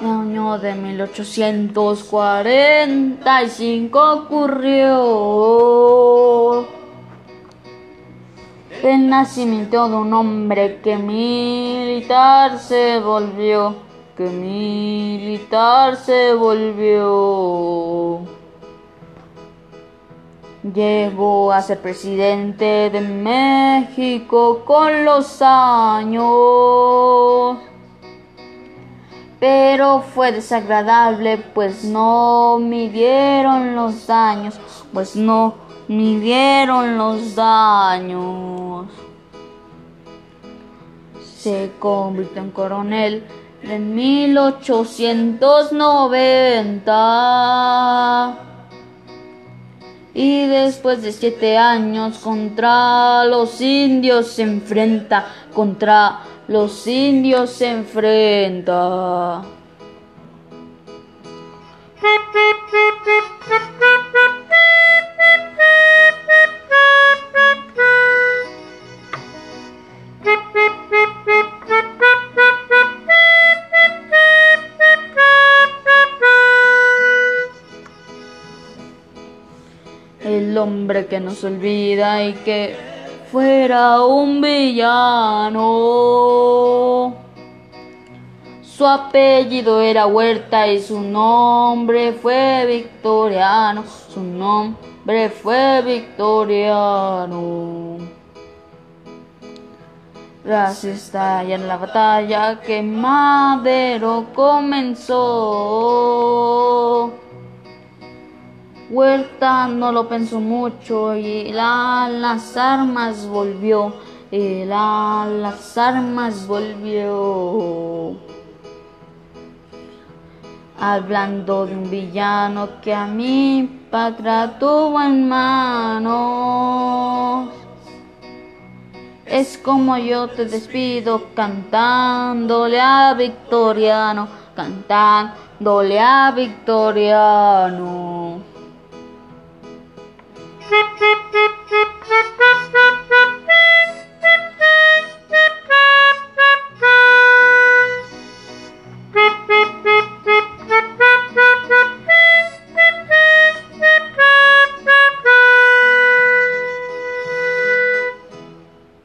el año de 1845 ocurrió el nacimiento de un hombre que militar se volvió, que militar se volvió. Llegó a ser presidente de México con los años. Pero fue desagradable, pues no midieron los daños, pues no midieron los daños. Se convirtió en coronel en 1890 y después de siete años contra los indios se enfrenta, contra los indios se enfrenta. El hombre que nos olvida y que fuera un villano. Su apellido era Huerta y su nombre fue Victoriano. Su nombre fue Victoriano. A en la batalla que Madero comenzó. Huerta no lo pensó mucho y a las armas volvió. Y a las armas volvió. Hablando de un villano que a mi patria tuvo en manos. Es como yo te despido cantándole a Victoriano, cantándole a Victoriano.